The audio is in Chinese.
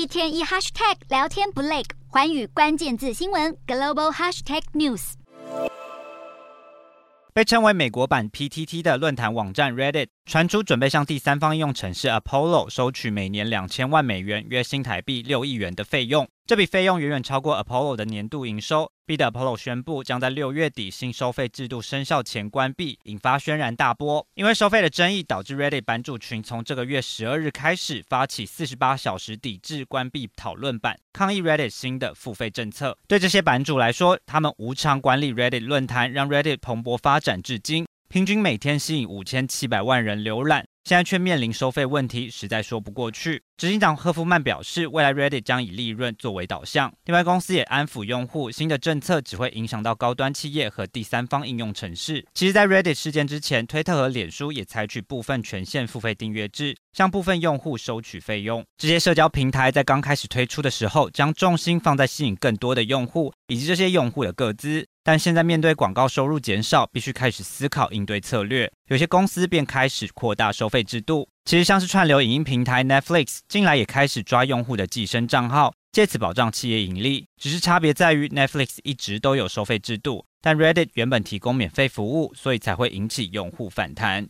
一天一 hashtag 聊天不累，环宇关键字新闻 global hashtag news。被称为美国版 PTT 的论坛网站 Reddit 传出准备向第三方应用程式 Apollo 收取每年两千万美元（约新台币六亿元）的费用。这笔费用远远超过 Apollo 的年度营收，逼得 Apollo 宣布将在六月底新收费制度生效前关闭，引发轩然大波。因为收费的争议，导致 Reddit 版主群从这个月十二日开始发起四十八小时抵制关闭讨论版，抗议 Reddit 新的付费政策。对这些版主来说，他们无偿管理 Reddit 论坛，让 Reddit 蓬勃发展至今，平均每天吸引五千七百万人浏览。现在却面临收费问题，实在说不过去。执行长赫夫曼表示，未来 Reddit 将以利润作为导向。另外，公司也安抚用户，新的政策只会影响到高端企业和第三方应用程式。其实，在 Reddit 事件之前，推特和脸书也采取部分权限付费订阅制，向部分用户收取费用。这些社交平台在刚开始推出的时候，将重心放在吸引更多的用户以及这些用户的个资。但现在面对广告收入减少，必须开始思考应对策略。有些公司便开始扩大收费制度。其实像是串流影音平台 Netflix，近来也开始抓用户的寄生账号，借此保障企业盈利。只是差别在于 Netflix 一直都有收费制度，但 Reddit 原本提供免费服务，所以才会引起用户反弹。